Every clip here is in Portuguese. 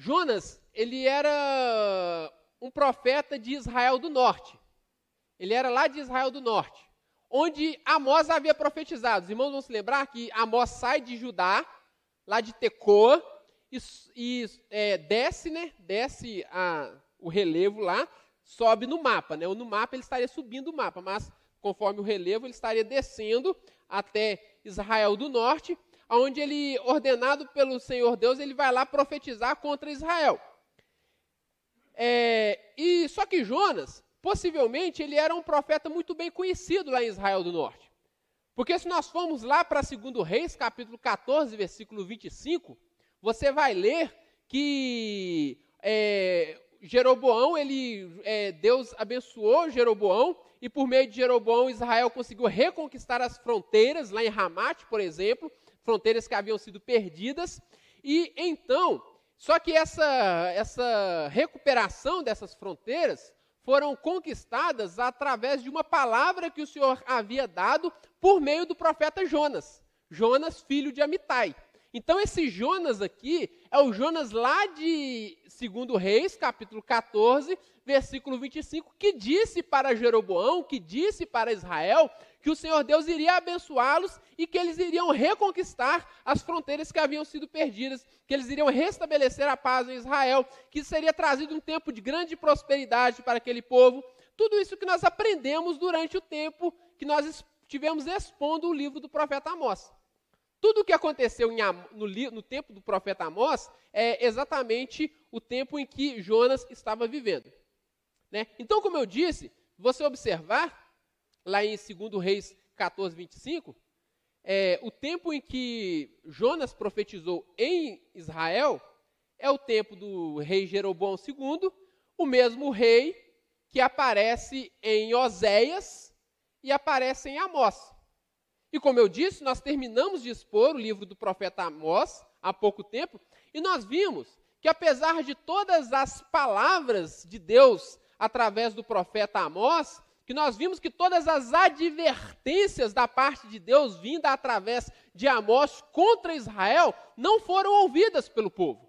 Jonas, ele era um profeta de Israel do norte. Ele era lá de Israel do norte, onde Amós havia profetizado. Os irmãos vão se lembrar que Amós sai de Judá, lá de Tecoa, e, e é, desce, né? Desce a, o relevo lá, sobe no mapa, né? Ou no mapa ele estaria subindo o mapa, mas conforme o relevo ele estaria descendo até Israel do norte, onde ele, ordenado pelo Senhor Deus, ele vai lá profetizar contra Israel. É, e só que Jonas, possivelmente ele era um profeta muito bem conhecido lá em Israel do Norte. Porque se nós formos lá para 2 Reis, capítulo 14, versículo 25, você vai ler que é, Jeroboão, ele, é, Deus abençoou Jeroboão, e por meio de Jeroboão, Israel conseguiu reconquistar as fronteiras, lá em Ramate, por exemplo, fronteiras que haviam sido perdidas. E então, só que essa, essa recuperação dessas fronteiras foram conquistadas através de uma palavra que o Senhor havia dado por meio do profeta Jonas. Jonas, filho de Amitai. Então, esse Jonas aqui é o Jonas lá de 2 Reis, capítulo 14, versículo 25, que disse para Jeroboão, que disse para Israel, que o Senhor Deus iria abençoá-los e que eles iriam reconquistar as fronteiras que haviam sido perdidas, que eles iriam restabelecer a paz em Israel, que seria trazido um tempo de grande prosperidade para aquele povo. Tudo isso que nós aprendemos durante o tempo que nós tivemos expondo o livro do profeta Amós. Tudo o que aconteceu no, no, tempo do profeta Amós é exatamente o tempo em que Jonas estava vivendo. Né? Então, como eu disse, você observar, lá em 2 Reis 14, 25, é, o tempo em que Jonas profetizou em Israel é o tempo do rei Jeroboão II, o mesmo rei que aparece em Oséias e aparece em Amós. E como eu disse, nós terminamos de expor o livro do profeta Amós há pouco tempo, e nós vimos que apesar de todas as palavras de Deus através do profeta Amós, que nós vimos que todas as advertências da parte de Deus vinda através de Amós contra Israel não foram ouvidas pelo povo.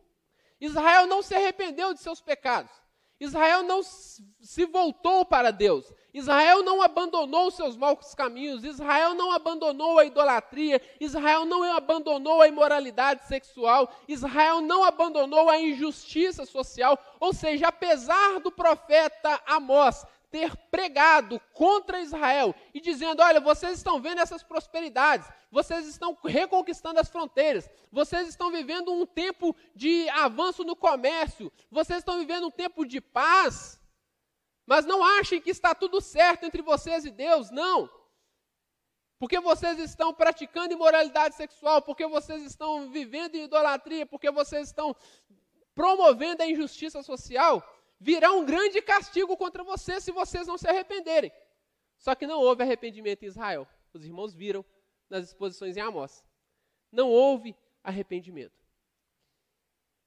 Israel não se arrependeu de seus pecados. Israel não se voltou para Deus. Israel não abandonou seus maus caminhos. Israel não abandonou a idolatria. Israel não abandonou a imoralidade sexual. Israel não abandonou a injustiça social. Ou seja, apesar do profeta Amós ter pregado contra Israel e dizendo: olha, vocês estão vendo essas prosperidades, vocês estão reconquistando as fronteiras, vocês estão vivendo um tempo de avanço no comércio, vocês estão vivendo um tempo de paz. Mas não achem que está tudo certo entre vocês e Deus, não. Porque vocês estão praticando imoralidade sexual, porque vocês estão vivendo em idolatria, porque vocês estão promovendo a injustiça social virá um grande castigo contra vocês se vocês não se arrependerem. Só que não houve arrependimento em Israel. Os irmãos viram nas exposições em Amós. Não houve arrependimento.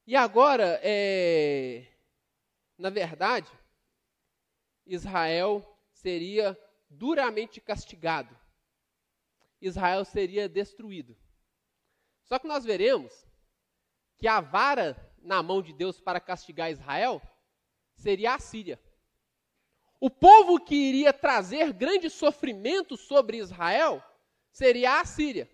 E agora, é, na verdade, Israel seria duramente castigado. Israel seria destruído. Só que nós veremos que a vara na mão de Deus para castigar Israel seria a Síria. O povo que iria trazer grande sofrimento sobre Israel seria a Síria.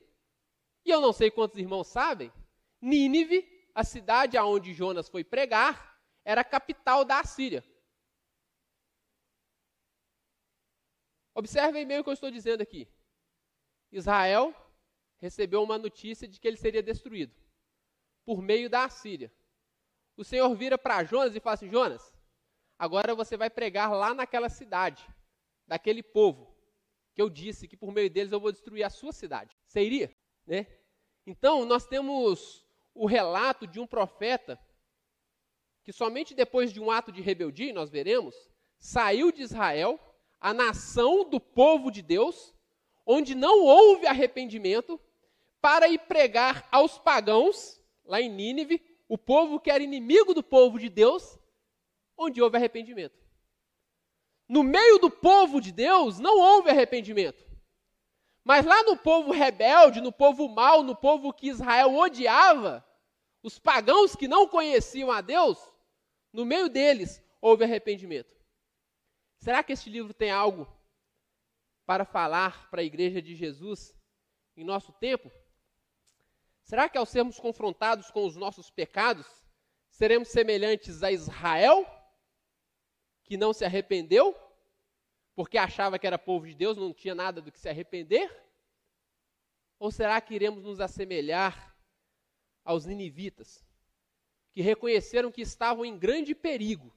E eu não sei quantos irmãos sabem, Nínive, a cidade aonde Jonas foi pregar, era a capital da Síria. Observem bem o que eu estou dizendo aqui. Israel recebeu uma notícia de que ele seria destruído por meio da Síria. O Senhor vira para Jonas e fala assim: Jonas, Agora você vai pregar lá naquela cidade, daquele povo, que eu disse que por meio deles eu vou destruir a sua cidade. Você iria? Né? Então, nós temos o relato de um profeta que somente depois de um ato de rebeldia, nós veremos, saiu de Israel, a nação do povo de Deus, onde não houve arrependimento, para ir pregar aos pagãos, lá em Nínive, o povo que era inimigo do povo de Deus, onde houve arrependimento. No meio do povo de Deus não houve arrependimento. Mas lá no povo rebelde, no povo mau, no povo que Israel odiava, os pagãos que não conheciam a Deus, no meio deles houve arrependimento. Será que este livro tem algo para falar para a igreja de Jesus em nosso tempo? Será que ao sermos confrontados com os nossos pecados, seremos semelhantes a Israel, que não se arrependeu, porque achava que era povo de Deus, não tinha nada do que se arrepender? Ou será que iremos nos assemelhar aos ninivitas, que reconheceram que estavam em grande perigo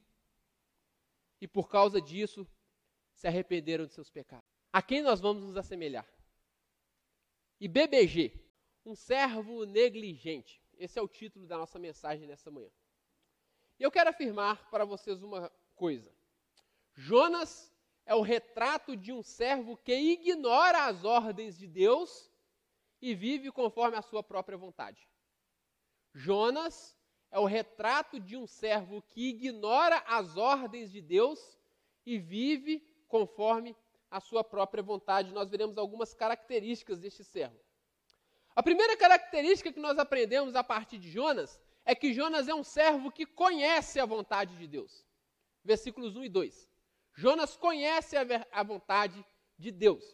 e por causa disso se arrependeram de seus pecados? A quem nós vamos nos assemelhar? E BBG, um servo negligente. Esse é o título da nossa mensagem nessa manhã. E eu quero afirmar para vocês uma coisa. Jonas é o retrato de um servo que ignora as ordens de Deus e vive conforme a sua própria vontade. Jonas é o retrato de um servo que ignora as ordens de Deus e vive conforme a sua própria vontade. Nós veremos algumas características deste servo. A primeira característica que nós aprendemos a partir de Jonas é que Jonas é um servo que conhece a vontade de Deus. Versículos 1 e 2. Jonas conhece a, vontade de Deus.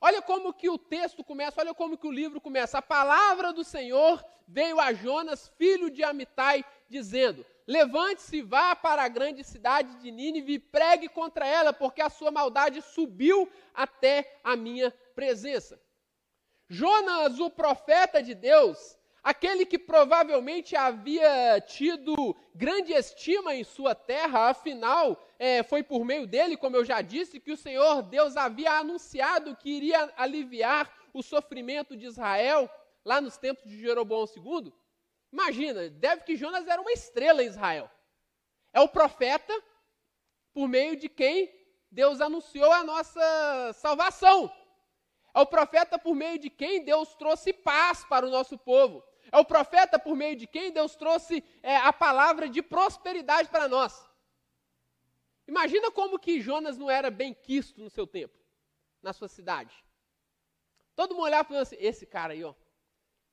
Olha como que o texto começa, olha como que o livro começa. A palavra do Senhor veio a Jonas, filho de Amitai, dizendo: Levante-se vá para a grande cidade de Nínive e pregue contra ela, porque a sua maldade subiu até a minha presença. Jonas, o profeta de Deus, aquele que provavelmente havia tido grande estima em sua terra, afinal, é, foi por meio dele, como eu já disse, que o Senhor Deus havia anunciado que iria aliviar o sofrimento de Israel lá nos tempos de Jeroboão II. Imagina, deve que Jonas era uma estrela em Israel. É o profeta por meio de quem Deus anunciou a nossa salvação. É o profeta por meio de quem Deus trouxe paz para o nosso povo. É o profeta por meio de quem Deus trouxe é, a palavra de prosperidade para nós. Imagina como que Jonas não era bem quisto no seu tempo, na sua cidade. Todo mundo olhava falava assim, esse cara aí, ó,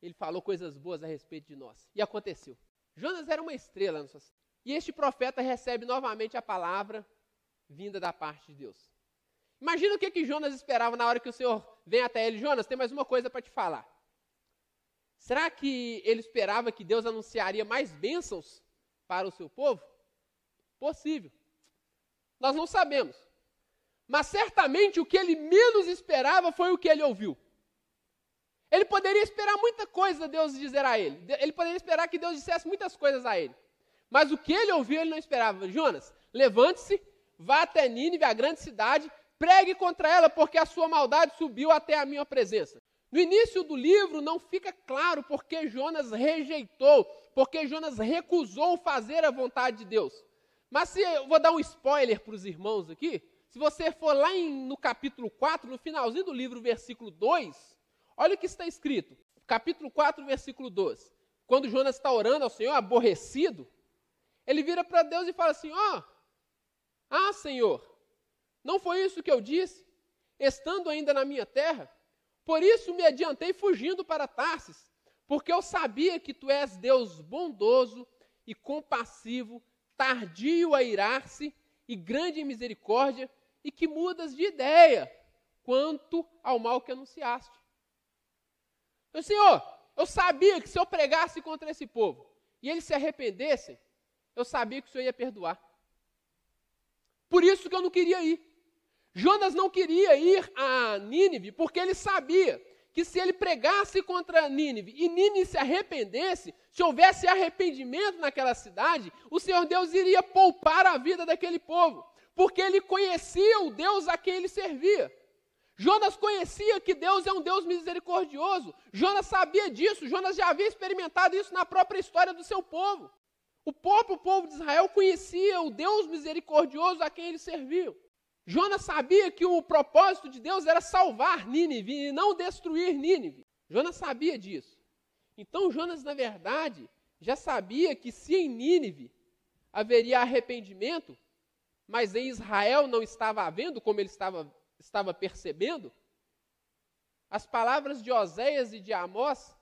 ele falou coisas boas a respeito de nós. E aconteceu. Jonas era uma estrela na sua cidade. E este profeta recebe novamente a palavra vinda da parte de Deus. Imagina o que, que Jonas esperava na hora que o Senhor vem até ele. Jonas, tem mais uma coisa para te falar. Será que ele esperava que Deus anunciaria mais bênçãos para o seu povo? Possível. Nós não sabemos. Mas certamente o que ele menos esperava foi o que ele ouviu. Ele poderia esperar muita coisa Deus dizer a ele. Ele poderia esperar que Deus dissesse muitas coisas a ele. Mas o que ele ouviu, ele não esperava. Jonas, levante-se, vá até Nínive, a grande cidade, pregue contra ela, porque a sua maldade subiu até a minha presença. No início do livro não fica claro porque Jonas rejeitou, porque Jonas recusou fazer a vontade de Deus. Mas se eu vou dar um spoiler para os irmãos aqui, se você for lá em, no capítulo 4, no finalzinho do livro, versículo 2, olha o que está escrito. Capítulo 4, versículo 2. Quando Jonas está orando ao Senhor, aborrecido, ele vira para Deus e fala assim: Ó, oh, ah, Senhor, não foi isso que eu disse, estando ainda na minha terra? Por isso me adiantei fugindo para Tarsis, porque eu sabia que tu és Deus bondoso e compassivo, tardio a irar-se e grande em misericórdia, e que mudas de ideia quanto ao mal que anunciaste. Senhor, eu sabia que se eu pregasse contra esse povo e eles se arrependessem, eu sabia que o Senhor ia perdoar. Por isso que eu não queria ir. Jonas não queria ir a Nínive porque ele sabia que se ele pregasse contra Nínive e Nínive se arrependesse, se houvesse arrependimento naquela cidade, o Senhor Deus iria poupar a vida daquele povo, porque ele conhecia o Deus a quem ele servia. Jonas conhecia que Deus é um Deus misericordioso. Jonas sabia disso, Jonas já havia experimentado isso na própria história do seu povo. O próprio povo de Israel conhecia o Deus misericordioso a quem ele servia. Jonas sabia que o propósito de Deus era salvar Nínive e não destruir Nínive. Jonas sabia disso. Então Jonas, na verdade, já sabia que se em Nínive haveria arrependimento, mas em Israel não estava havendo, como ele estava, estava percebendo, as palavras de Oséias e de Amós,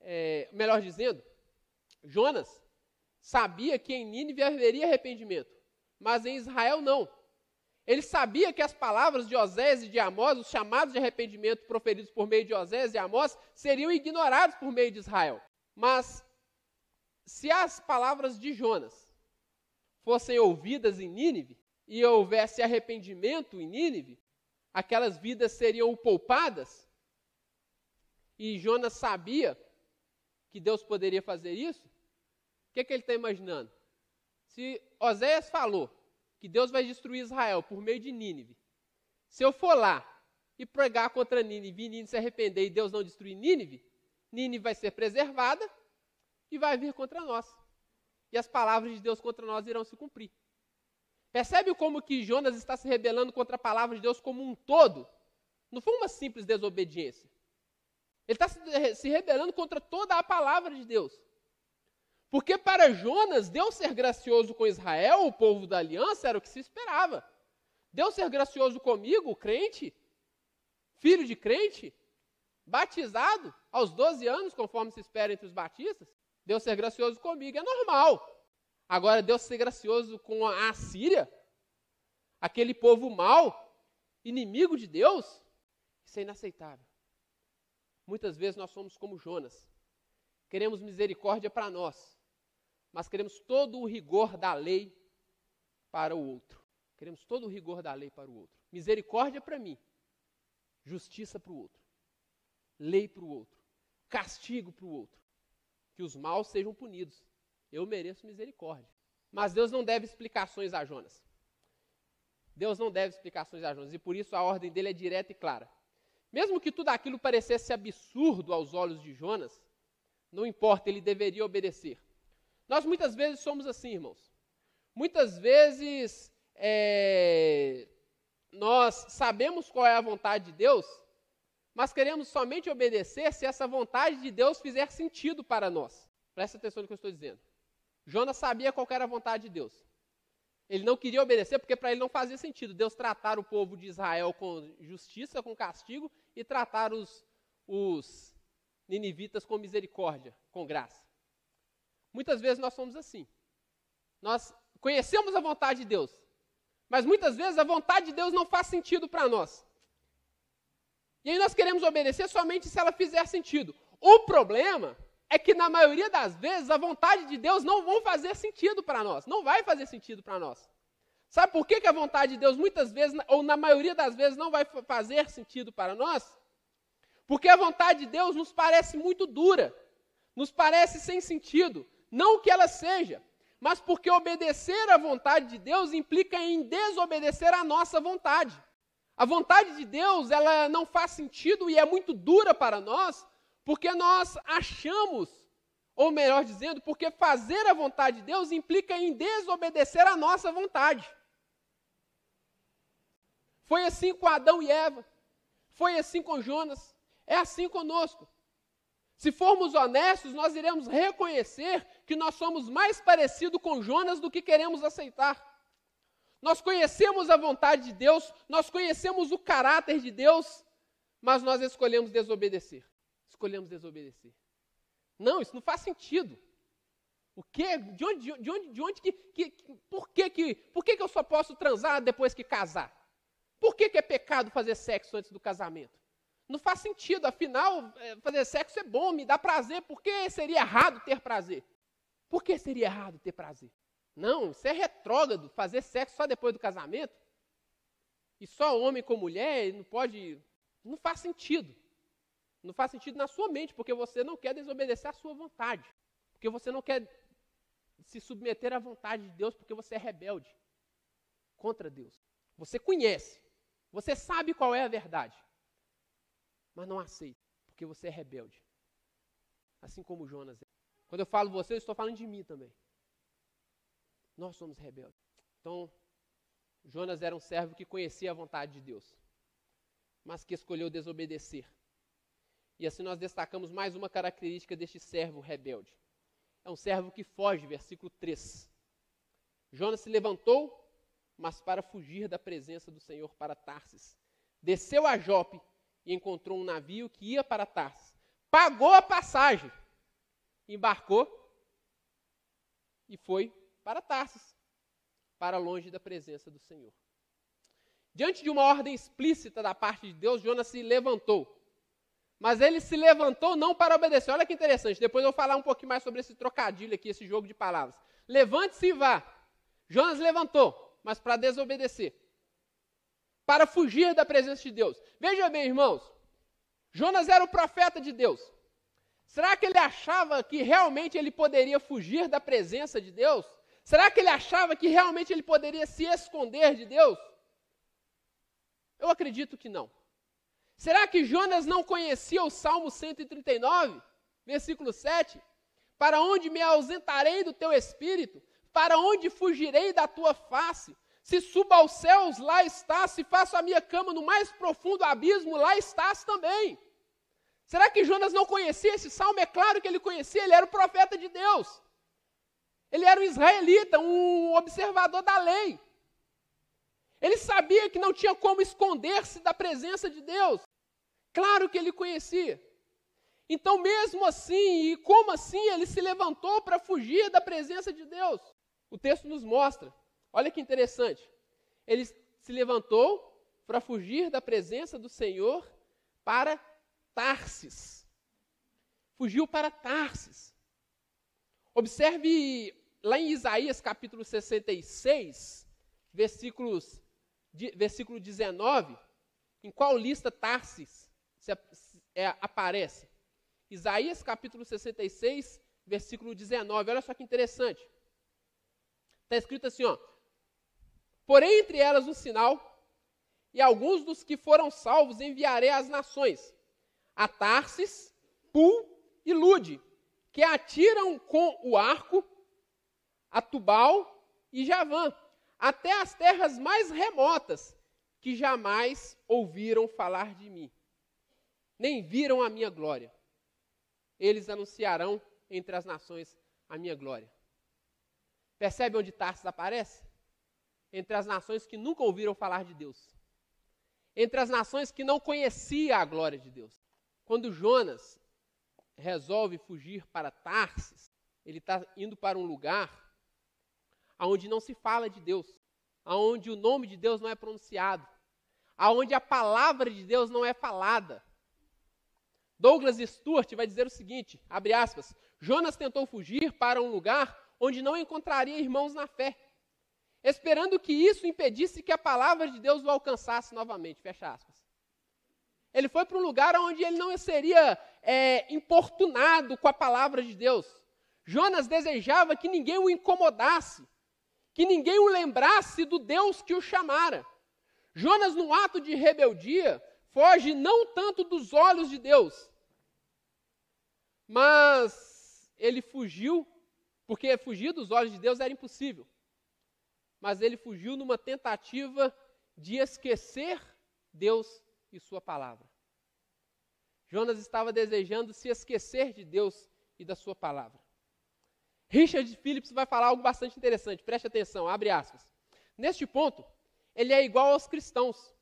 é, melhor dizendo, Jonas sabia que em Nínive haveria arrependimento, mas em Israel não. Ele sabia que as palavras de Osés e de Amós, os chamados de arrependimento proferidos por meio de Osés e Amós, seriam ignorados por meio de Israel. Mas se as palavras de Jonas fossem ouvidas em Nínive e houvesse arrependimento em Nínive, aquelas vidas seriam poupadas. E Jonas sabia que Deus poderia fazer isso. O que, é que ele está imaginando? Se Oséias falou que Deus vai destruir Israel por meio de Nínive, se eu for lá e pregar contra Nínive e Nínive se arrepender e Deus não destruir Nínive, Nínive vai ser preservada e vai vir contra nós. E as palavras de Deus contra nós irão se cumprir. Percebe como que Jonas está se rebelando contra a palavra de Deus como um todo? Não foi uma simples desobediência. Ele está se rebelando contra toda a palavra de Deus. Porque para Jonas, Deus ser gracioso com Israel, o povo da aliança, era o que se esperava. Deus ser gracioso comigo, crente, filho de crente, batizado aos 12 anos, conforme se espera entre os batistas, Deus ser gracioso comigo é normal. Agora, Deus ser gracioso com a Síria, aquele povo mau, inimigo de Deus, isso é inaceitável. Muitas vezes nós somos como Jonas. Queremos misericórdia para nós, mas queremos todo o rigor da lei para o outro. Queremos todo o rigor da lei para o outro. Misericórdia para mim, justiça para o outro, lei para o outro, castigo para o outro. Que os maus sejam punidos. Eu mereço misericórdia. Mas Deus não deve explicações a Jonas. Deus não deve explicações a Jonas. E por isso a ordem dele é direta e clara. Mesmo que tudo aquilo parecesse absurdo aos olhos de Jonas, não importa, ele deveria obedecer. Nós muitas vezes somos assim, irmãos. Muitas vezes é, nós sabemos qual é a vontade de Deus, mas queremos somente obedecer se essa vontade de Deus fizer sentido para nós. Presta atenção no que eu estou dizendo. Jonas sabia qual era a vontade de Deus. Ele não queria obedecer porque para ele não fazia sentido Deus tratar o povo de Israel com justiça, com castigo, e tratar os, os ninivitas com misericórdia, com graça. Muitas vezes nós somos assim. Nós conhecemos a vontade de Deus, mas muitas vezes a vontade de Deus não faz sentido para nós. E aí nós queremos obedecer somente se ela fizer sentido. O problema é que na maioria das vezes a vontade de Deus não vai fazer sentido para nós, não vai fazer sentido para nós. Sabe por que, que a vontade de Deus muitas vezes, ou na maioria das vezes, não vai fazer sentido para nós? Porque a vontade de Deus nos parece muito dura, nos parece sem sentido. Não que ela seja, mas porque obedecer à vontade de Deus implica em desobedecer à nossa vontade. A vontade de Deus, ela não faz sentido e é muito dura para nós, porque nós achamos, ou melhor dizendo, porque fazer a vontade de Deus implica em desobedecer a nossa vontade. Foi assim com Adão e Eva. Foi assim com Jonas. É assim conosco. Se formos honestos, nós iremos reconhecer que nós somos mais parecidos com Jonas do que queremos aceitar. Nós conhecemos a vontade de Deus, nós conhecemos o caráter de Deus, mas nós escolhemos desobedecer escolhemos desobedecer. Não, isso não faz sentido. O quê? De onde, de onde, de onde que, que, por que que, por que que eu só posso transar depois que casar? Por que que é pecado fazer sexo antes do casamento? Não faz sentido, afinal, é, fazer sexo é bom, me dá prazer, por que seria errado ter prazer? Por que seria errado ter prazer? Não, isso é retrógrado, fazer sexo só depois do casamento. E só homem com mulher não pode. Não faz sentido. Não faz sentido na sua mente, porque você não quer desobedecer à sua vontade. Porque você não quer se submeter à vontade de Deus, porque você é rebelde contra Deus. Você conhece, você sabe qual é a verdade, mas não aceita, porque você é rebelde. Assim como Jonas é. Quando eu falo você, eu estou falando de mim também. Nós somos rebeldes. Então, Jonas era um servo que conhecia a vontade de Deus, mas que escolheu desobedecer e assim nós destacamos mais uma característica deste servo rebelde. É um servo que foge, versículo 3. Jonas se levantou, mas para fugir da presença do Senhor para Tarsis. Desceu a Jope e encontrou um navio que ia para Tarsis. Pagou a passagem, embarcou e foi para Tarsis, para longe da presença do Senhor. Diante de uma ordem explícita da parte de Deus, Jonas se levantou. Mas ele se levantou não para obedecer. Olha que interessante. Depois eu vou falar um pouquinho mais sobre esse trocadilho aqui, esse jogo de palavras. Levante-se e vá. Jonas levantou, mas para desobedecer. Para fugir da presença de Deus. Veja bem, irmãos. Jonas era o profeta de Deus. Será que ele achava que realmente ele poderia fugir da presença de Deus? Será que ele achava que realmente ele poderia se esconder de Deus? Eu acredito que não. Será que Jonas não conhecia o Salmo 139, versículo 7? Para onde me ausentarei do teu espírito? Para onde fugirei da tua face? Se subo aos céus, lá estás. Se faço a minha cama no mais profundo abismo, lá estás também. Será que Jonas não conhecia esse salmo? É claro que ele conhecia, ele era o profeta de Deus. Ele era um israelita, um observador da lei. Ele sabia que não tinha como esconder-se da presença de Deus. Claro que ele conhecia. Então, mesmo assim, e como assim, ele se levantou para fugir da presença de Deus? O texto nos mostra. Olha que interessante. Ele se levantou para fugir da presença do Senhor para Tarsis. Fugiu para Tarsis. Observe lá em Isaías capítulo 66, versículos versículo 19, em qual lista Tarsis se, é, aparece? Isaías capítulo 66, versículo 19. Olha só que interessante. Está escrito assim, ó. Porém, entre elas um sinal, e alguns dos que foram salvos enviarei às nações, a Tarsis, Pul e Lude, que atiram com o arco a Tubal e Javã, até as terras mais remotas, que jamais ouviram falar de mim, nem viram a minha glória. Eles anunciarão entre as nações a minha glória. Percebe onde Tarsis aparece? Entre as nações que nunca ouviram falar de Deus. Entre as nações que não conheciam a glória de Deus. Quando Jonas resolve fugir para Tarsis, ele está indo para um lugar aonde não se fala de Deus, aonde o nome de Deus não é pronunciado, aonde a palavra de Deus não é falada. Douglas Stuart vai dizer o seguinte, abre aspas, Jonas tentou fugir para um lugar onde não encontraria irmãos na fé, esperando que isso impedisse que a palavra de Deus o alcançasse novamente, fecha aspas. Ele foi para um lugar onde ele não seria é, importunado com a palavra de Deus. Jonas desejava que ninguém o incomodasse, que ninguém o lembrasse do Deus que o chamara. Jonas, no ato de rebeldia, foge não tanto dos olhos de Deus, mas ele fugiu, porque fugir dos olhos de Deus era impossível. Mas ele fugiu numa tentativa de esquecer Deus e Sua palavra. Jonas estava desejando se esquecer de Deus e da Sua palavra. Richard Phillips vai falar algo bastante interessante, preste atenção, abre aspas. Neste ponto, ele é igual aos cristãos,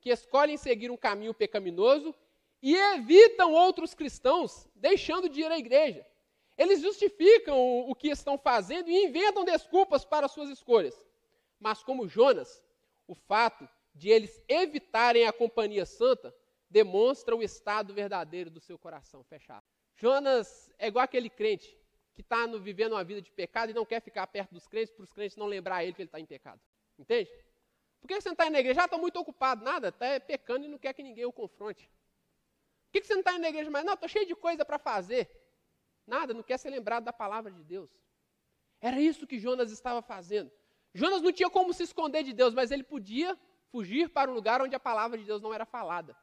que escolhem seguir um caminho pecaminoso e evitam outros cristãos, deixando de ir à igreja. Eles justificam o que estão fazendo e inventam desculpas para suas escolhas. Mas, como Jonas, o fato de eles evitarem a companhia santa demonstra o estado verdadeiro do seu coração. Fechado. Jonas é igual aquele crente que está vivendo uma vida de pecado e não quer ficar perto dos crentes para os crentes não lembrar ele que ele está em pecado. Entende? Por que você não está na igreja? Já estou muito ocupado. Nada, está pecando e não quer que ninguém o confronte. Por que você não está na igreja mais? Não, estou cheio de coisa para fazer. Nada, não quer ser lembrado da palavra de Deus. Era isso que Jonas estava fazendo. Jonas não tinha como se esconder de Deus, mas ele podia fugir para um lugar onde a palavra de Deus não era falada.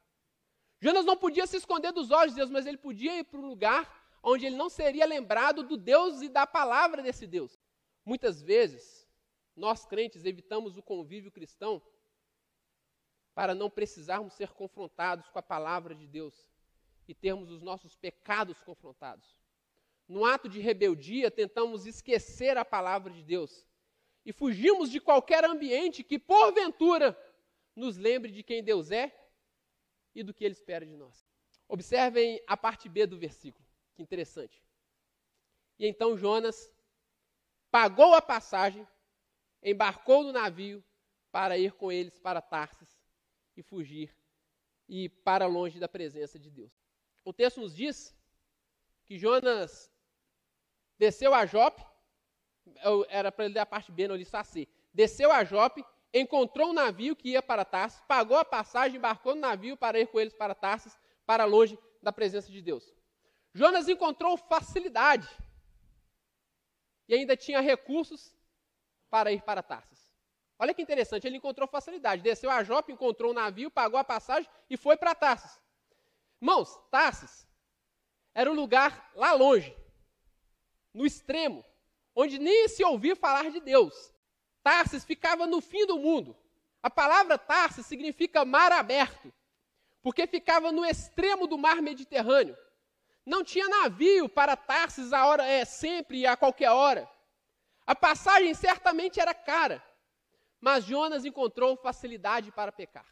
Jonas não podia se esconder dos olhos de Deus, mas ele podia ir para um lugar onde ele não seria lembrado do Deus e da palavra desse Deus. Muitas vezes, nós crentes evitamos o convívio cristão para não precisarmos ser confrontados com a palavra de Deus e termos os nossos pecados confrontados. No ato de rebeldia, tentamos esquecer a palavra de Deus e fugimos de qualquer ambiente que, porventura, nos lembre de quem Deus é e do que Ele espera de nós. Observem a parte B do versículo. Que interessante. E então Jonas pagou a passagem, embarcou no navio para ir com eles para Tarsis e fugir e para longe da presença de Deus. O texto nos diz que Jonas desceu a Jope, era para ele dar a parte B, não li só C. Desceu a Jope, encontrou um navio que ia para Tarsis, pagou a passagem, embarcou no navio para ir com eles para Tarsis, para longe da presença de Deus. Jonas encontrou facilidade e ainda tinha recursos para ir para Tarsis. Olha que interessante, ele encontrou facilidade. Desceu a Jope, encontrou um navio, pagou a passagem e foi para Tarsis. Irmãos, Tarsis era um lugar lá longe, no extremo, onde nem se ouvia falar de Deus. Tarsis ficava no fim do mundo. A palavra Tarsis significa mar aberto, porque ficava no extremo do mar Mediterrâneo. Não tinha navio para Tarsis a hora é sempre e a qualquer hora. A passagem certamente era cara, mas Jonas encontrou facilidade para pecar.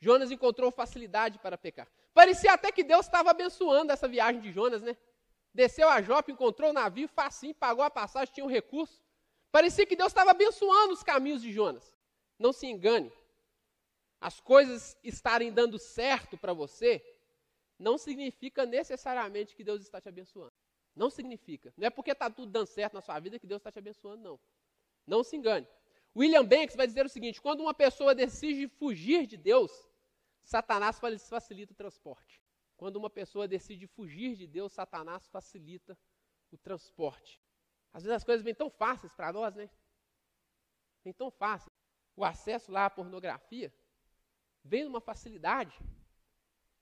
Jonas encontrou facilidade para pecar. Parecia até que Deus estava abençoando essa viagem de Jonas, né? Desceu a Jope, encontrou o navio, facinho, pagou a passagem, tinha um recurso. Parecia que Deus estava abençoando os caminhos de Jonas. Não se engane. As coisas estarem dando certo para você não significa necessariamente que Deus está te abençoando. Não significa. Não é porque está tudo dando certo na sua vida que Deus está te abençoando, não. Não se engane. William Banks vai dizer o seguinte: quando uma pessoa decide fugir de Deus, Satanás facilita o transporte. Quando uma pessoa decide fugir de Deus, Satanás facilita o transporte. Às vezes as coisas vêm tão fáceis para nós, né? Vem tão fácil. O acesso lá à pornografia vem numa facilidade.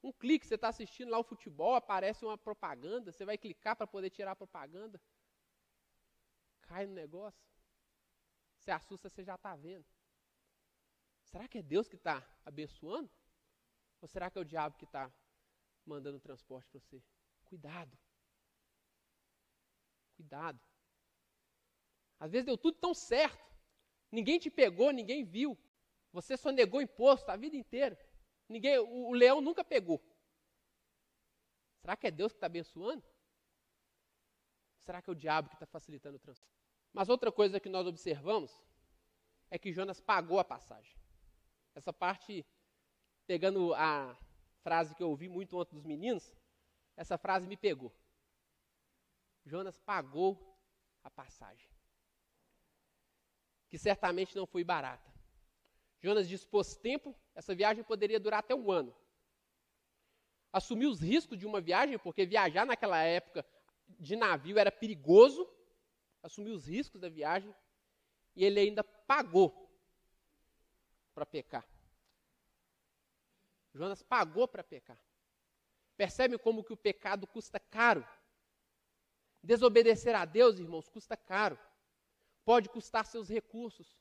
Um clique, você está assistindo lá o futebol, aparece uma propaganda, você vai clicar para poder tirar a propaganda. Cai no negócio. Você assusta, você já está vendo. Será que é Deus que está abençoando? Ou será que é o diabo que está mandando transporte para você. Cuidado. Cuidado. Às vezes deu tudo tão certo. Ninguém te pegou, ninguém viu. Você só negou imposto a vida inteira. Ninguém, o, o leão nunca pegou. Será que é Deus que está abençoando? Será que é o diabo que está facilitando o transporte? Mas outra coisa que nós observamos é que Jonas pagou a passagem. Essa parte, pegando a, frase que eu ouvi muito ontem dos meninos, essa frase me pegou. Jonas pagou a passagem, que certamente não foi barata. Jonas dispôs tempo, essa viagem poderia durar até um ano. Assumiu os riscos de uma viagem, porque viajar naquela época de navio era perigoso. Assumiu os riscos da viagem e ele ainda pagou para pecar. Jonas pagou para pecar. Percebe como que o pecado custa caro? Desobedecer a Deus, irmãos, custa caro. Pode custar seus recursos,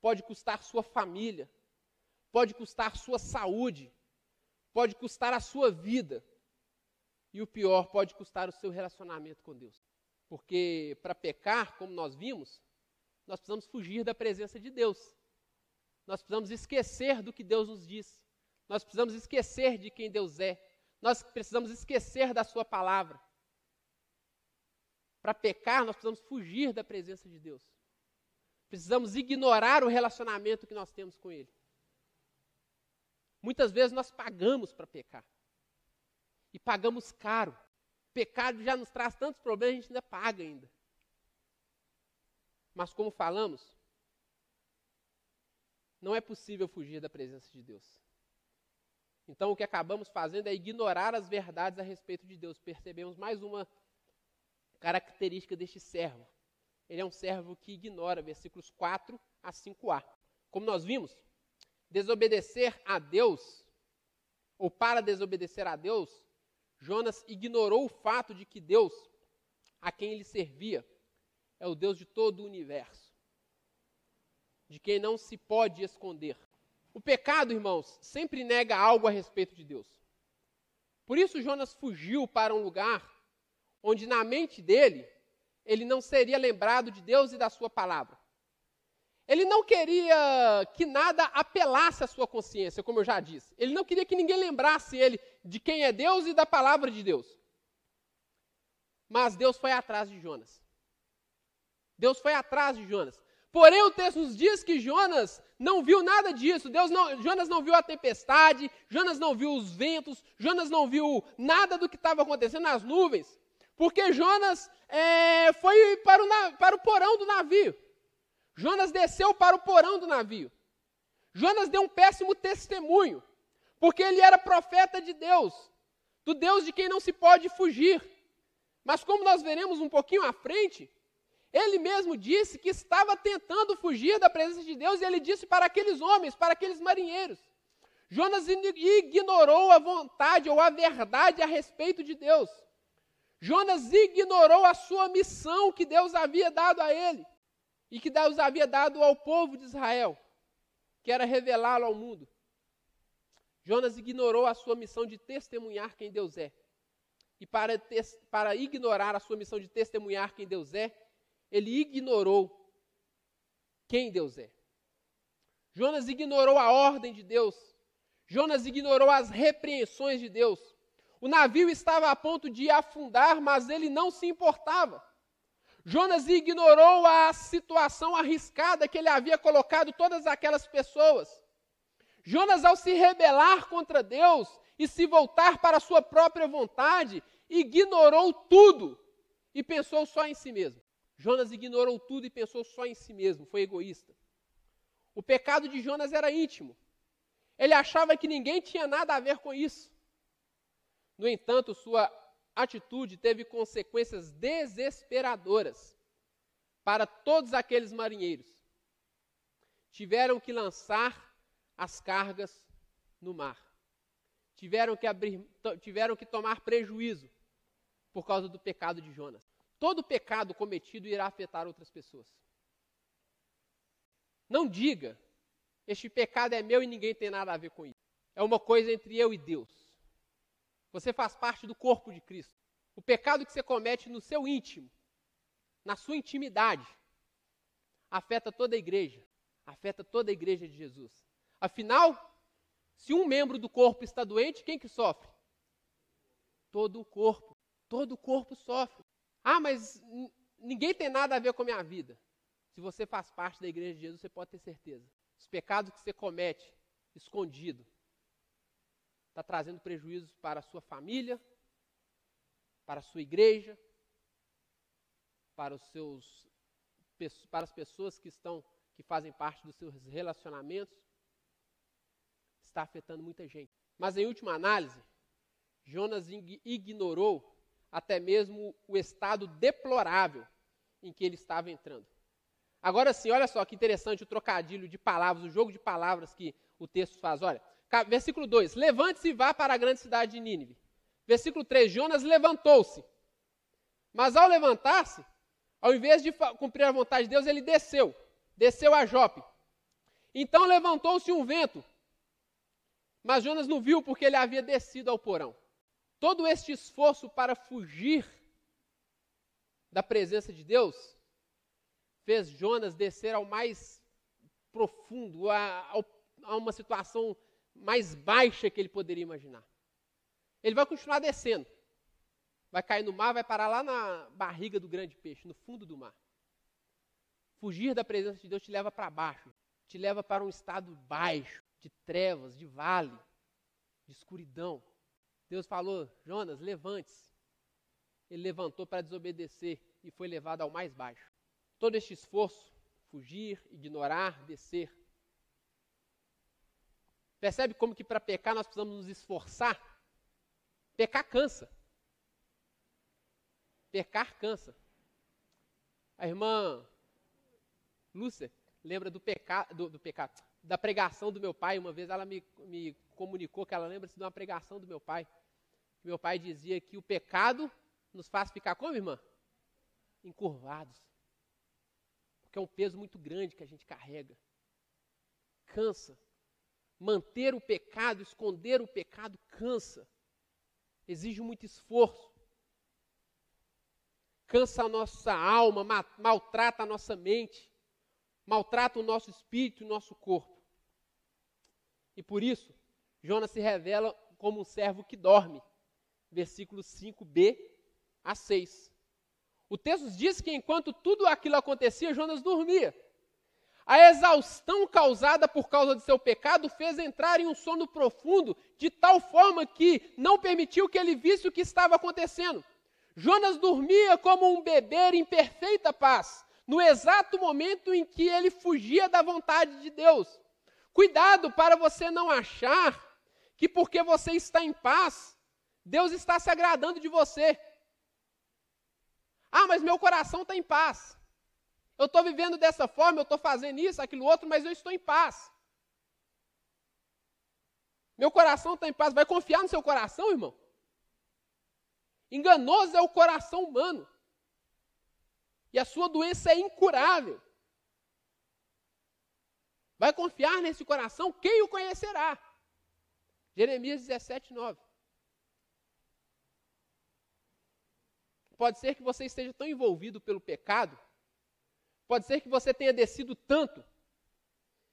pode custar sua família, pode custar sua saúde, pode custar a sua vida. E o pior, pode custar o seu relacionamento com Deus. Porque para pecar, como nós vimos, nós precisamos fugir da presença de Deus. Nós precisamos esquecer do que Deus nos diz. Nós precisamos esquecer de quem Deus é. Nós precisamos esquecer da Sua palavra. Para pecar, nós precisamos fugir da presença de Deus. Precisamos ignorar o relacionamento que nós temos com Ele. Muitas vezes nós pagamos para pecar. E pagamos caro. Pecado já nos traz tantos problemas, a gente ainda paga ainda. Mas como falamos, não é possível fugir da presença de Deus. Então, o que acabamos fazendo é ignorar as verdades a respeito de Deus. Percebemos mais uma característica deste servo. Ele é um servo que ignora, versículos 4 a 5a. Como nós vimos, desobedecer a Deus, ou para desobedecer a Deus, Jonas ignorou o fato de que Deus, a quem ele servia, é o Deus de todo o universo, de quem não se pode esconder. O pecado, irmãos, sempre nega algo a respeito de Deus. Por isso Jonas fugiu para um lugar onde na mente dele ele não seria lembrado de Deus e da sua palavra. Ele não queria que nada apelasse à sua consciência, como eu já disse. Ele não queria que ninguém lembrasse ele de quem é Deus e da palavra de Deus. Mas Deus foi atrás de Jonas. Deus foi atrás de Jonas. Porém, o texto nos diz que Jonas não viu nada disso. Deus não, Jonas não viu a tempestade, Jonas não viu os ventos, Jonas não viu nada do que estava acontecendo nas nuvens, porque Jonas é, foi para o, para o porão do navio. Jonas desceu para o porão do navio. Jonas deu um péssimo testemunho, porque ele era profeta de Deus, do Deus de quem não se pode fugir. Mas como nós veremos um pouquinho à frente, ele mesmo disse que estava tentando fugir da presença de Deus e ele disse para aqueles homens, para aqueles marinheiros. Jonas ignorou a vontade ou a verdade a respeito de Deus. Jonas ignorou a sua missão que Deus havia dado a ele e que Deus havia dado ao povo de Israel, que era revelá-lo ao mundo. Jonas ignorou a sua missão de testemunhar quem Deus é. E para, para ignorar a sua missão de testemunhar quem Deus é, ele ignorou quem Deus é. Jonas ignorou a ordem de Deus. Jonas ignorou as repreensões de Deus. O navio estava a ponto de afundar, mas ele não se importava. Jonas ignorou a situação arriscada que ele havia colocado todas aquelas pessoas. Jonas, ao se rebelar contra Deus e se voltar para a sua própria vontade, ignorou tudo e pensou só em si mesmo. Jonas ignorou tudo e pensou só em si mesmo, foi egoísta. O pecado de Jonas era íntimo. Ele achava que ninguém tinha nada a ver com isso. No entanto, sua atitude teve consequências desesperadoras para todos aqueles marinheiros. Tiveram que lançar as cargas no mar. Tiveram que, abrir, tiveram que tomar prejuízo por causa do pecado de Jonas. Todo pecado cometido irá afetar outras pessoas. Não diga, este pecado é meu e ninguém tem nada a ver com isso. É uma coisa entre eu e Deus. Você faz parte do corpo de Cristo. O pecado que você comete no seu íntimo, na sua intimidade, afeta toda a igreja. Afeta toda a igreja de Jesus. Afinal, se um membro do corpo está doente, quem que sofre? Todo o corpo. Todo o corpo sofre. Ah, mas ninguém tem nada a ver com a minha vida. Se você faz parte da igreja de Jesus, você pode ter certeza. Os pecados que você comete escondido está trazendo prejuízos para a sua família, para a sua igreja, para os seus para as pessoas que estão que fazem parte dos seus relacionamentos. Está afetando muita gente. Mas em última análise, Jonas ignorou até mesmo o estado deplorável em que ele estava entrando. Agora sim, olha só que interessante o trocadilho de palavras, o jogo de palavras que o texto faz. Olha, versículo 2: Levante-se e vá para a grande cidade de Nínive. Versículo 3: Jonas levantou-se. Mas ao levantar-se, ao invés de cumprir a vontade de Deus, ele desceu. Desceu a Jope. Então levantou-se um vento. Mas Jonas não viu porque ele havia descido ao porão. Todo este esforço para fugir da presença de Deus fez Jonas descer ao mais profundo, a, a uma situação mais baixa que ele poderia imaginar. Ele vai continuar descendo. Vai cair no mar, vai parar lá na barriga do grande peixe, no fundo do mar. Fugir da presença de Deus te leva para baixo, te leva para um estado baixo, de trevas, de vale, de escuridão. Deus falou: Jonas, levante-se. Ele levantou para desobedecer e foi levado ao mais baixo. Todo este esforço, fugir, ignorar, descer. Percebe como que para pecar nós precisamos nos esforçar? Pecar cansa. Pecar cansa. A irmã Lúcia lembra do, peca, do, do pecado, da pregação do meu pai. Uma vez ela me, me comunicou que ela lembra-se de uma pregação do meu pai. Meu pai dizia que o pecado nos faz ficar como, irmã? Encurvados. Porque é um peso muito grande que a gente carrega. Cansa. Manter o pecado, esconder o pecado, cansa. Exige muito esforço. Cansa a nossa alma, maltrata a nossa mente, maltrata o nosso espírito e o nosso corpo. E por isso, Jonas se revela como um servo que dorme. Versículos 5b a 6. O texto diz que enquanto tudo aquilo acontecia, Jonas dormia. A exaustão causada por causa de seu pecado fez entrar em um sono profundo, de tal forma que não permitiu que ele visse o que estava acontecendo. Jonas dormia como um bebê em perfeita paz, no exato momento em que ele fugia da vontade de Deus. Cuidado para você não achar que porque você está em paz, Deus está se agradando de você. Ah, mas meu coração está em paz. Eu estou vivendo dessa forma, eu estou fazendo isso, aquilo outro, mas eu estou em paz. Meu coração está em paz. Vai confiar no seu coração, irmão? Enganoso é o coração humano. E a sua doença é incurável. Vai confiar nesse coração? Quem o conhecerá? Jeremias 17, 9. Pode ser que você esteja tão envolvido pelo pecado, pode ser que você tenha descido tanto,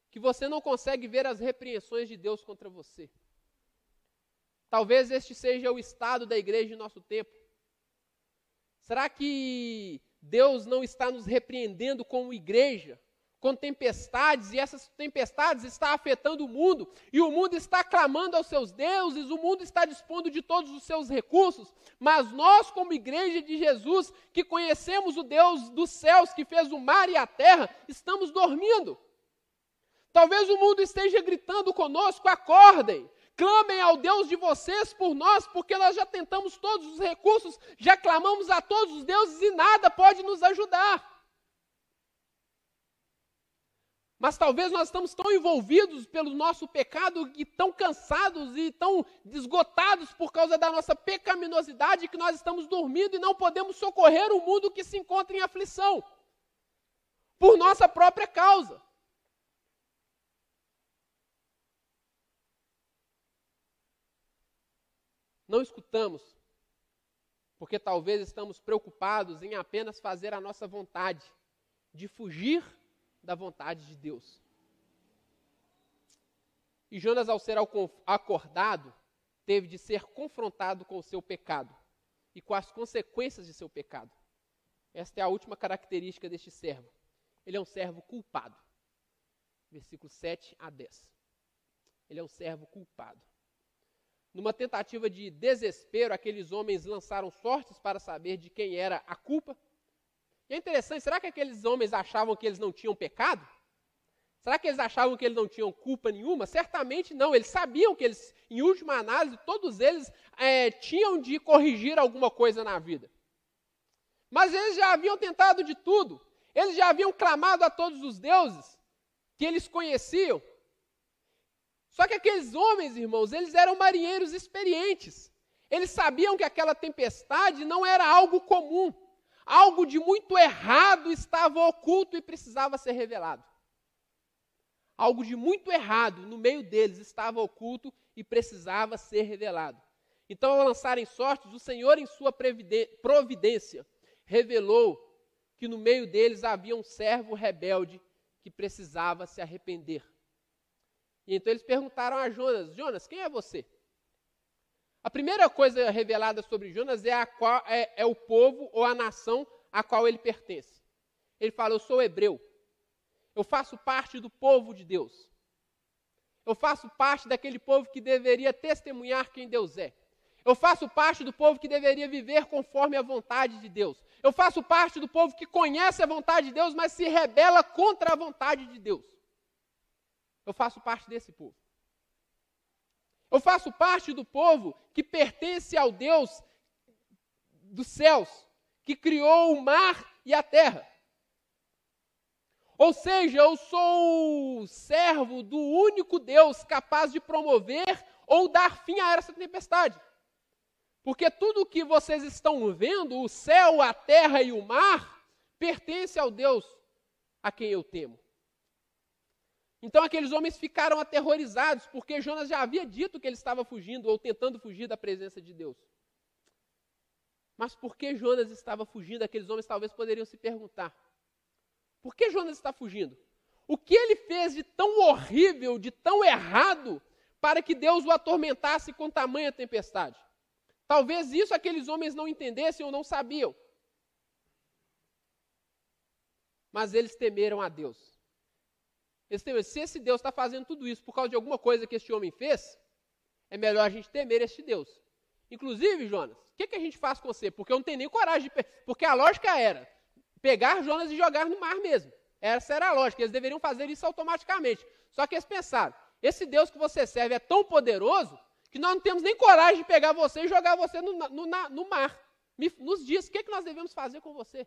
que você não consegue ver as repreensões de Deus contra você. Talvez este seja o estado da igreja de nosso tempo. Será que Deus não está nos repreendendo como igreja? Com tempestades, e essas tempestades estão afetando o mundo, e o mundo está clamando aos seus deuses, o mundo está dispondo de todos os seus recursos, mas nós, como igreja de Jesus, que conhecemos o Deus dos céus, que fez o mar e a terra, estamos dormindo. Talvez o mundo esteja gritando conosco: acordem, clamem ao Deus de vocês por nós, porque nós já tentamos todos os recursos, já clamamos a todos os deuses e nada pode nos ajudar. Mas talvez nós estamos tão envolvidos pelo nosso pecado e tão cansados e tão esgotados por causa da nossa pecaminosidade que nós estamos dormindo e não podemos socorrer o mundo que se encontra em aflição. Por nossa própria causa. Não escutamos, porque talvez estamos preocupados em apenas fazer a nossa vontade, de fugir da vontade de Deus. E Jonas, ao ser acordado, teve de ser confrontado com o seu pecado e com as consequências de seu pecado. Esta é a última característica deste servo. Ele é um servo culpado. Versículos 7 a 10. Ele é um servo culpado. Numa tentativa de desespero, aqueles homens lançaram sortes para saber de quem era a culpa e é interessante, será que aqueles homens achavam que eles não tinham pecado? Será que eles achavam que eles não tinham culpa nenhuma? Certamente não. Eles sabiam que eles, em última análise, todos eles é, tinham de corrigir alguma coisa na vida. Mas eles já haviam tentado de tudo. Eles já haviam clamado a todos os deuses que eles conheciam. Só que aqueles homens, irmãos, eles eram marinheiros experientes. Eles sabiam que aquela tempestade não era algo comum algo de muito errado estava oculto e precisava ser revelado. Algo de muito errado no meio deles estava oculto e precisava ser revelado. Então, ao lançarem sortes, o Senhor, em sua providência, revelou que no meio deles havia um servo rebelde que precisava se arrepender. E então eles perguntaram a Jonas: Jonas, quem é você? A primeira coisa revelada sobre Jonas é, qual, é, é o povo ou a nação a qual ele pertence. Ele fala: Eu sou hebreu. Eu faço parte do povo de Deus. Eu faço parte daquele povo que deveria testemunhar quem Deus é. Eu faço parte do povo que deveria viver conforme a vontade de Deus. Eu faço parte do povo que conhece a vontade de Deus, mas se rebela contra a vontade de Deus. Eu faço parte desse povo. Eu faço parte do povo que pertence ao Deus dos céus, que criou o mar e a terra. Ou seja, eu sou servo do único Deus capaz de promover ou dar fim a essa tempestade. Porque tudo o que vocês estão vendo, o céu, a terra e o mar, pertence ao Deus a quem eu temo. Então aqueles homens ficaram aterrorizados, porque Jonas já havia dito que ele estava fugindo ou tentando fugir da presença de Deus. Mas por que Jonas estava fugindo? Aqueles homens talvez poderiam se perguntar. Por que Jonas está fugindo? O que ele fez de tão horrível, de tão errado, para que Deus o atormentasse com tamanha tempestade? Talvez isso aqueles homens não entendessem ou não sabiam. mas eles temeram a Deus. Se esse Deus está fazendo tudo isso por causa de alguma coisa que este homem fez, é melhor a gente temer este Deus. Inclusive, Jonas, o que, que a gente faz com você? Porque eu não tenho nem coragem de. Porque a lógica era pegar Jonas e jogar no mar mesmo. Essa era a lógica, eles deveriam fazer isso automaticamente. Só que eles pensaram: esse Deus que você serve é tão poderoso que nós não temos nem coragem de pegar você e jogar você no, no, no mar. Me, nos dias, o que, que nós devemos fazer com você?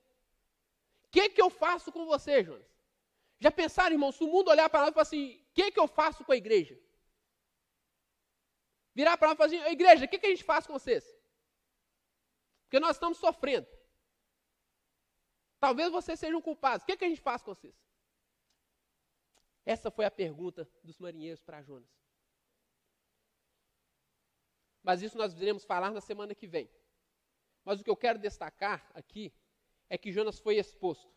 O que, que eu faço com você, Jonas? Já pensaram, irmão, se o mundo olhar para nós e falar assim: o que, que eu faço com a igreja? Virar para nós e falar assim: igreja, o que, que a gente faz com vocês? Porque nós estamos sofrendo. Talvez vocês sejam culpados. O que, que a gente faz com vocês? Essa foi a pergunta dos marinheiros para Jonas. Mas isso nós iremos falar na semana que vem. Mas o que eu quero destacar aqui é que Jonas foi exposto.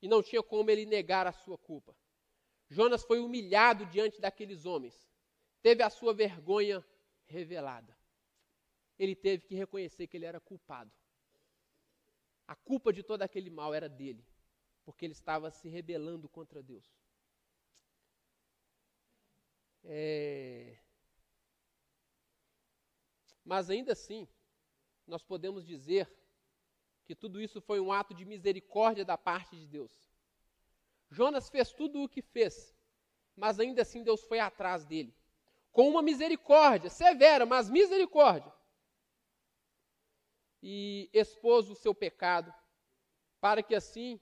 E não tinha como ele negar a sua culpa. Jonas foi humilhado diante daqueles homens. Teve a sua vergonha revelada. Ele teve que reconhecer que ele era culpado. A culpa de todo aquele mal era dele, porque ele estava se rebelando contra Deus. É... Mas ainda assim, nós podemos dizer que tudo isso foi um ato de misericórdia da parte de Deus. Jonas fez tudo o que fez, mas ainda assim Deus foi atrás dele, com uma misericórdia severa, mas misericórdia. E expôs o seu pecado, para que assim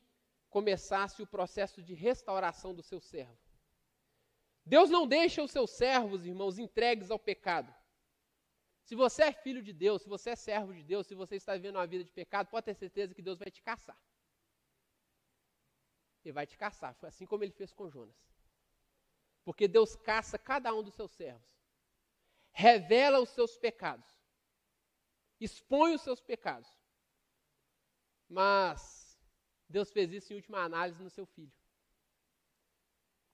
começasse o processo de restauração do seu servo. Deus não deixa os seus servos, irmãos, entregues ao pecado. Se você é filho de Deus, se você é servo de Deus, se você está vivendo uma vida de pecado, pode ter certeza que Deus vai te caçar. Ele vai te caçar. Foi assim como ele fez com Jonas. Porque Deus caça cada um dos seus servos. Revela os seus pecados. Expõe os seus pecados. Mas Deus fez isso em última análise no seu filho.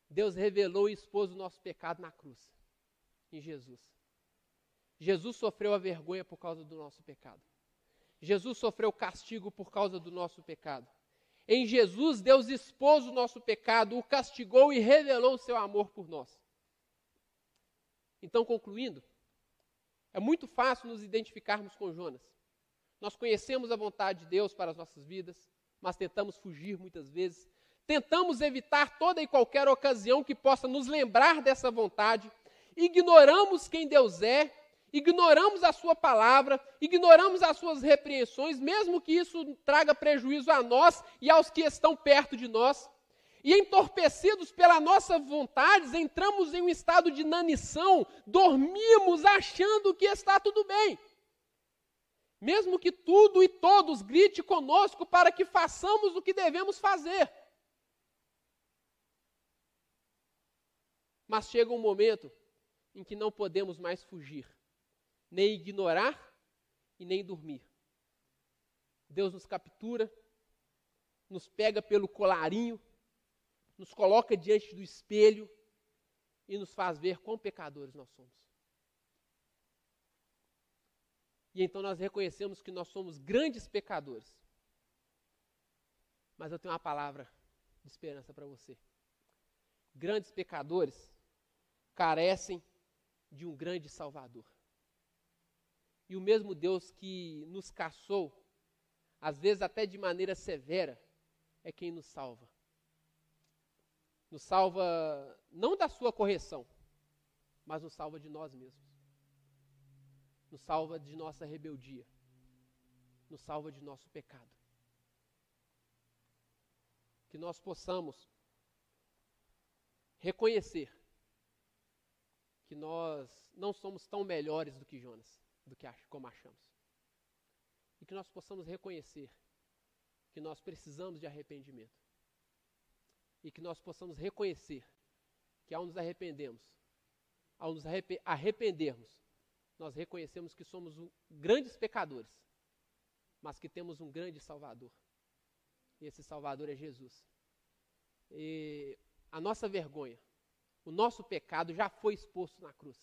Deus revelou e expôs o nosso pecado na cruz, em Jesus. Jesus sofreu a vergonha por causa do nosso pecado. Jesus sofreu castigo por causa do nosso pecado. Em Jesus, Deus expôs o nosso pecado, o castigou e revelou o seu amor por nós. Então, concluindo, é muito fácil nos identificarmos com Jonas. Nós conhecemos a vontade de Deus para as nossas vidas, mas tentamos fugir muitas vezes. Tentamos evitar toda e qualquer ocasião que possa nos lembrar dessa vontade. Ignoramos quem Deus é ignoramos a sua palavra, ignoramos as suas repreensões, mesmo que isso traga prejuízo a nós e aos que estão perto de nós. E entorpecidos pela nossa vontade, entramos em um estado de inanição, dormimos achando que está tudo bem. Mesmo que tudo e todos grite conosco para que façamos o que devemos fazer. Mas chega um momento em que não podemos mais fugir nem ignorar e nem dormir. Deus nos captura, nos pega pelo colarinho, nos coloca diante do espelho e nos faz ver quão pecadores nós somos. E então nós reconhecemos que nós somos grandes pecadores. Mas eu tenho uma palavra de esperança para você. Grandes pecadores carecem de um grande Salvador. E o mesmo Deus que nos caçou, às vezes até de maneira severa, é quem nos salva. Nos salva não da sua correção, mas nos salva de nós mesmos. Nos salva de nossa rebeldia. Nos salva de nosso pecado. Que nós possamos reconhecer que nós não somos tão melhores do que Jonas do que como achamos. E que nós possamos reconhecer que nós precisamos de arrependimento. E que nós possamos reconhecer que ao nos arrependermos, ao nos arrependermos, nós reconhecemos que somos grandes pecadores, mas que temos um grande Salvador. E esse Salvador é Jesus. E a nossa vergonha, o nosso pecado já foi exposto na cruz.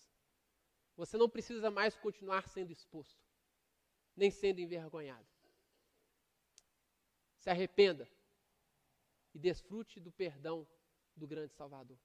Você não precisa mais continuar sendo exposto, nem sendo envergonhado. Se arrependa. e desfrute do perdão do grande Salvador.